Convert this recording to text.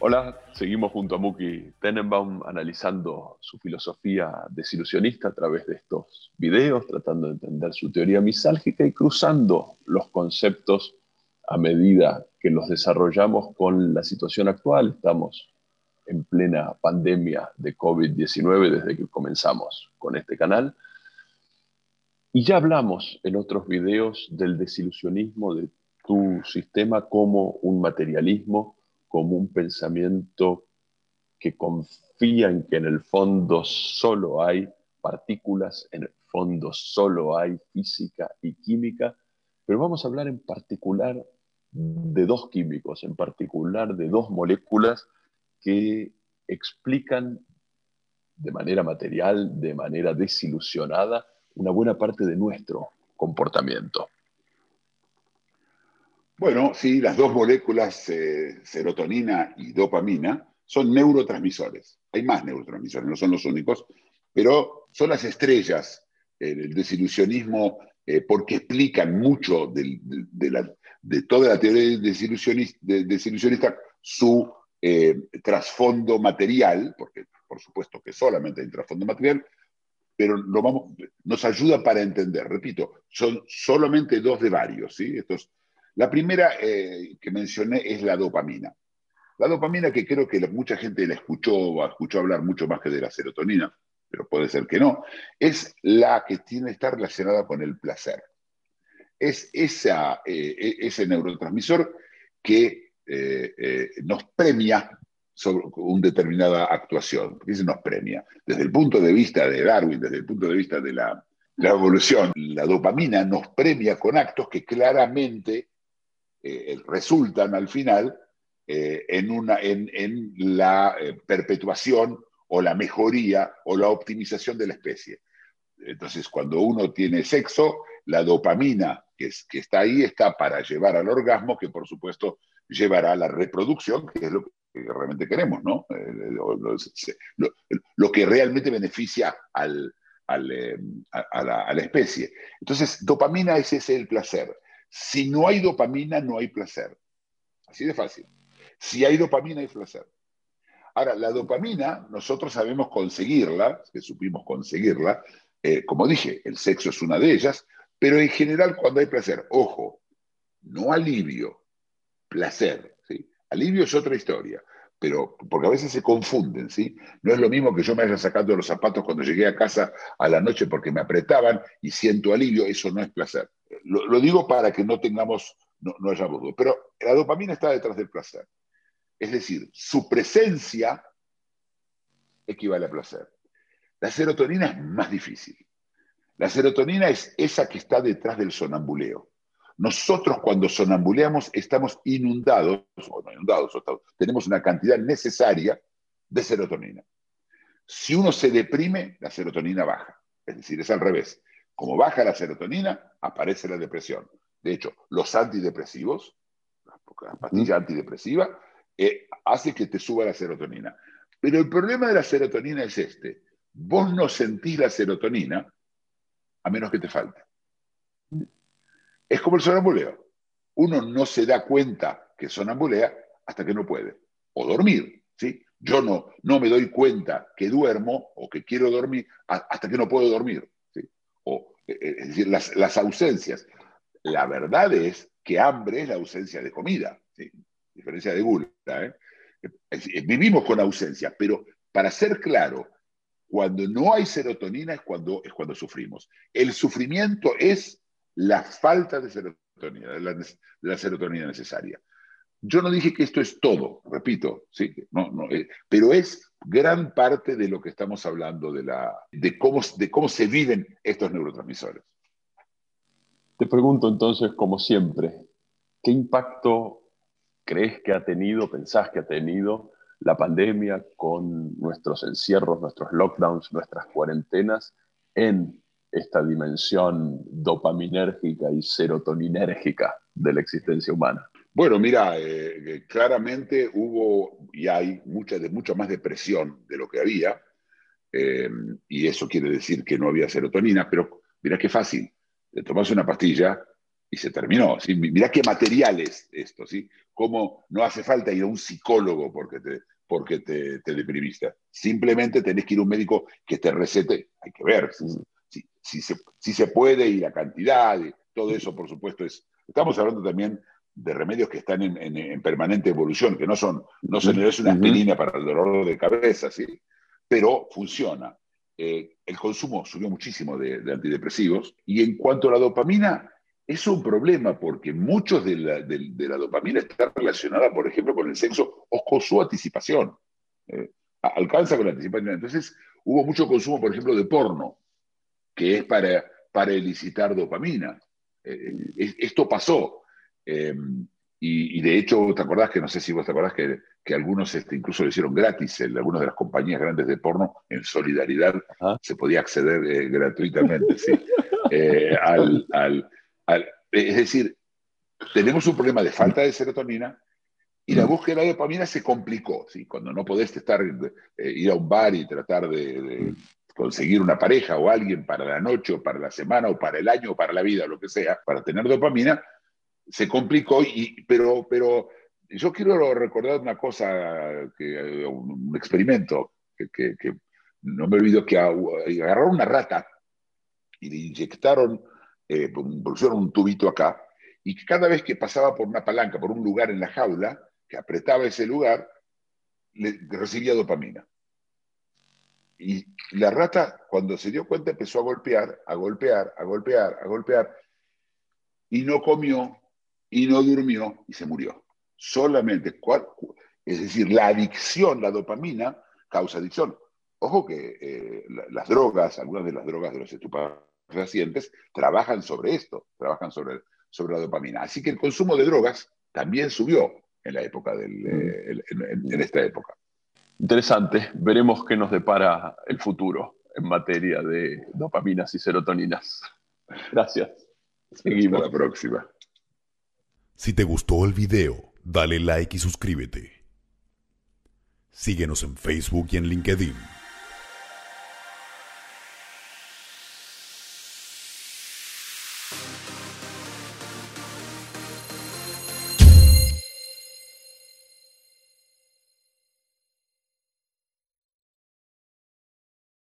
Hola, seguimos junto a Muki Tenenbaum analizando su filosofía desilusionista a través de estos videos, tratando de entender su teoría misálgica y cruzando los conceptos a medida que los desarrollamos con la situación actual. Estamos en plena pandemia de COVID-19 desde que comenzamos con este canal. Y ya hablamos en otros videos del desilusionismo de tu sistema como un materialismo, como un pensamiento que confía en que en el fondo solo hay partículas, en el fondo solo hay física y química, pero vamos a hablar en particular de dos químicos, en particular de dos moléculas que explican de manera material, de manera desilusionada, una buena parte de nuestro comportamiento. Bueno, sí, las dos moléculas, eh, serotonina y dopamina, son neurotransmisores. Hay más neurotransmisores, no son los únicos, pero son las estrellas del desilusionismo eh, porque explican mucho de, de, la, de, toda la teoría desilusionista, desilusionista su eh, trasfondo material, porque por supuesto que solamente hay trasfondo material, pero nos ayuda para entender. Repito, son solamente dos de varios. ¿sí? La primera eh, que mencioné es la dopamina. La dopamina que creo que mucha gente la escuchó, escuchó hablar mucho más que de la serotonina, pero puede ser que no, es la que tiene está relacionada con el placer. Es eh, e, ese neurotransmisor que eh, eh, nos premia sobre una determinada actuación. ¿Por qué se nos premia? Desde el punto de vista de Darwin, desde el punto de vista de la, la evolución, la dopamina nos premia con actos que claramente resultan al final en, una, en, en la perpetuación o la mejoría o la optimización de la especie. Entonces, cuando uno tiene sexo, la dopamina que, es, que está ahí está para llevar al orgasmo, que por supuesto llevará a la reproducción, que es lo que realmente queremos, ¿no? Lo, lo, lo que realmente beneficia al, eh, a, la, especie. Entonces, dopamina ese es el placer. Si no hay dopamina, no hay placer. Así de fácil. Si hay dopamina, hay placer. Ahora, la dopamina, nosotros sabemos conseguirla, que supimos conseguirla, eh, como dije, el sexo es una de ellas, pero en general cuando hay placer, ojo, no alivio, placer. ¿sí? Alivio es otra historia, pero porque a veces se confunden, ¿sí? No es lo mismo que yo me haya sacado los zapatos cuando llegué a casa a la noche porque me apretaban y siento alivio, eso no es placer. Lo, digo para que no tengamos, no, no haya duda, pero la dopamina está detrás del placer. Es decir, su presencia equivale a placer. La serotonina es más difícil. La serotonina es esa que está detrás del sonambuleo. Nosotros cuando sonambuleamos estamos inundados, o no inundados, tenemos una cantidad necesaria de serotonina. Si uno se deprime, la serotonina baja. Es decir, es al revés. Como baja la serotonina, aparece la depresión. De hecho, los antidepresivos, la pastilla antidepresiva, eh, hace que te suba la serotonina. Pero el problema de la serotonina es este. Vos no sentís la serotonina a menos que te falte. Es como el sonambuleo. Uno no se da cuenta que sonambulea hasta que no puede. O dormir, ¿sí? Yo no, no me doy cuenta que duermo o que quiero dormir hasta que no puedo dormir. ¿sí? O, eh, es decir, las, las, ausencias. La verdad es que hambre es la ausencia de comida, diferencia de gula. ¿eh? Vivimos con ausencia, pero para ser claro, cuando no hay serotonina es cuando, es cuando sufrimos. El sufrimiento es la falta de serotonina, la serotonina necesaria. Yo no dije que esto es todo, repito, ¿sí? no, no, eh, pero es gran parte de lo que estamos hablando, de, la, de, cómo, de cómo se viven estos neurotransmisores. Te pregunto entonces, como siempre, ¿qué impacto crees que ha tenido, pensás que ha tenido la pandemia con nuestros encierros, nuestros lockdowns, nuestras cuarentenas en esta dimensión dopaminérgica y serotoninérgica de la existencia humana? Bueno, mira, eh, eh, claramente hubo y hay mucha, de, mucha más depresión de lo que había, eh, y eso quiere decir que no había serotonina, pero mira qué fácil, te tomas una pastilla y se terminó. ¿sí? Mira qué material es esto, ¿sí? Cómo no hace falta ir a un psicólogo porque te, porque te, te deprimiste. Simplemente tenés que ir a un médico que te recete. Hay que ver si, si, se, si se puede y la cantidad, y todo eso, por supuesto, es... Estamos hablando también de remedios que están en, permanente evolución, que no son, no, se, es una aspirina para el dolor de cabeza, ¿sí? pero funciona. Eh, el consumo subió muchísimo de, antidepresivos y en cuanto a la dopamina, es un problema porque muchos de la, de, la, dopamina está relacionada, por ejemplo, con el sexo o con su anticipación. Eh, alcanza con la anticipación. Entonces, hubo mucho consumo, por ejemplo, de porno, que es para, para elicitar dopamina. Eh, esto pasó. Em, y, de hecho, ¿te acordás que, no sé si vos te acordás que, que algunos este, incluso lo hicieron gratis, en algunas de las compañías grandes de porno, en solidaridad, se podía acceder eh, gratuitamente, sí, al, al, es decir, tenemos un problema de falta de serotonina y la búsqueda de dopamina se complicó, ¿sí? Cuando no podés estar, eh, ir a un bar y tratar de, de conseguir una pareja o alguien para la noche o para la semana o para el año o para la vida, o lo que sea, para tener dopamina, se complicó, y, pero, pero yo quiero recordar una cosa, que, un, experimento, que, no me olvido que agarraron una rata y le inyectaron, eh, pusieron un tubito acá, y cada vez que pasaba por una palanca, por un lugar en la jaula, que apretaba ese lugar, le, recibía dopamina. Y la rata, cuando se dio cuenta, empezó a golpear, a golpear, a golpear, a golpear, y no comió y no durmió y se murió. Solamente, es decir, la adicción, la dopamina, causa adicción. Ojo que eh, las drogas, algunas de las drogas de los estupefacientes, trabajan sobre esto, trabajan sobre, sobre la dopamina. Así que el consumo de drogas también subió en la época del, mm. eh, en, esta época. Interesante. Veremos qué nos depara el futuro en materia de dopaminas y serotoninas. Gracias. Seguimos. Hasta la próxima. Si te gustó el video, dale like y suscríbete. Síguenos en Facebook y en LinkedIn.